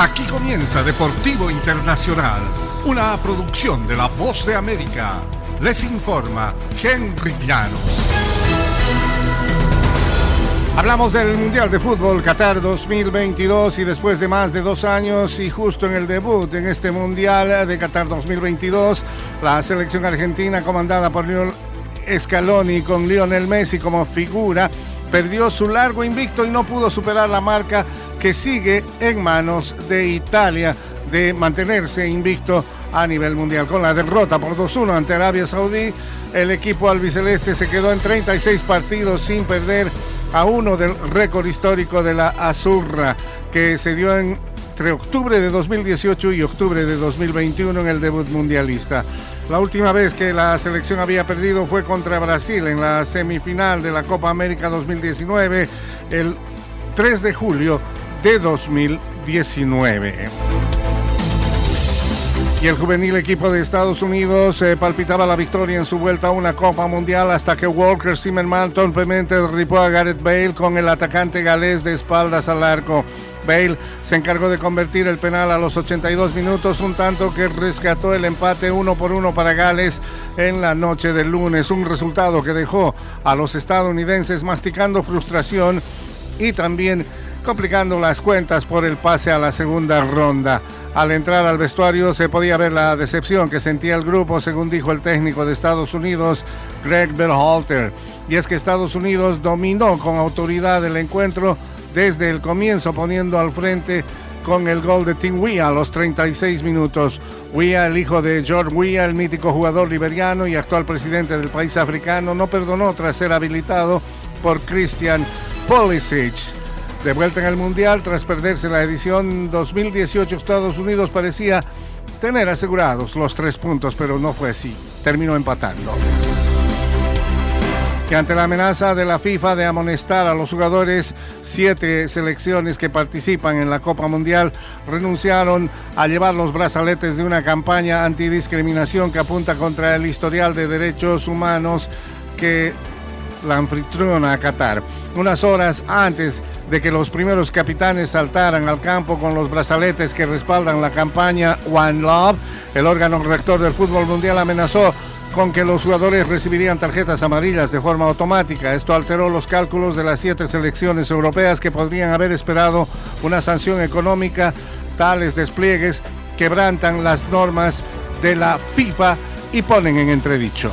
Aquí comienza Deportivo Internacional, una producción de La Voz de América. Les informa Henry Llanos. Hablamos del Mundial de Fútbol Qatar 2022 y después de más de dos años y justo en el debut en este Mundial de Qatar 2022, la selección argentina comandada por Lionel Scaloni con Lionel Messi como figura perdió su largo invicto y no pudo superar la marca que sigue en manos de Italia de mantenerse invicto a nivel mundial. Con la derrota por 2-1 ante Arabia Saudí, el equipo albiceleste se quedó en 36 partidos sin perder a uno del récord histórico de la Azurra, que se dio entre octubre de 2018 y octubre de 2021 en el debut mundialista. La última vez que la selección había perdido fue contra Brasil en la semifinal de la Copa América 2019, el 3 de julio de 2019. Y el juvenil equipo de Estados Unidos eh, palpitaba la victoria en su vuelta a una Copa Mundial hasta que Walker Zimmerman torpemente derribó a Gareth Bale con el atacante galés de espaldas al arco. Bale se encargó de convertir el penal a los 82 minutos, un tanto que rescató el empate uno por uno para Gales en la noche del lunes, un resultado que dejó a los estadounidenses masticando frustración y también complicando las cuentas por el pase a la segunda ronda. Al entrar al vestuario se podía ver la decepción que sentía el grupo, según dijo el técnico de Estados Unidos, Greg Berhalter. Y es que Estados Unidos dominó con autoridad el encuentro desde el comienzo, poniendo al frente con el gol de Tim Weah a los 36 minutos. Weah, el hijo de George Weah, el mítico jugador liberiano y actual presidente del país africano, no perdonó tras ser habilitado por Christian Pulisic. De vuelta en el Mundial, tras perderse la edición 2018, Estados Unidos parecía tener asegurados los tres puntos, pero no fue así. Terminó empatando. Que ante la amenaza de la FIFA de amonestar a los jugadores, siete selecciones que participan en la Copa Mundial renunciaron a llevar los brazaletes de una campaña antidiscriminación que apunta contra el historial de derechos humanos que la anfitriona a Qatar. Unas horas antes de que los primeros capitanes saltaran al campo con los brazaletes que respaldan la campaña One Love, el órgano rector del fútbol mundial amenazó con que los jugadores recibirían tarjetas amarillas de forma automática. Esto alteró los cálculos de las siete selecciones europeas que podrían haber esperado una sanción económica. Tales despliegues quebrantan las normas de la FIFA y ponen en entredicho.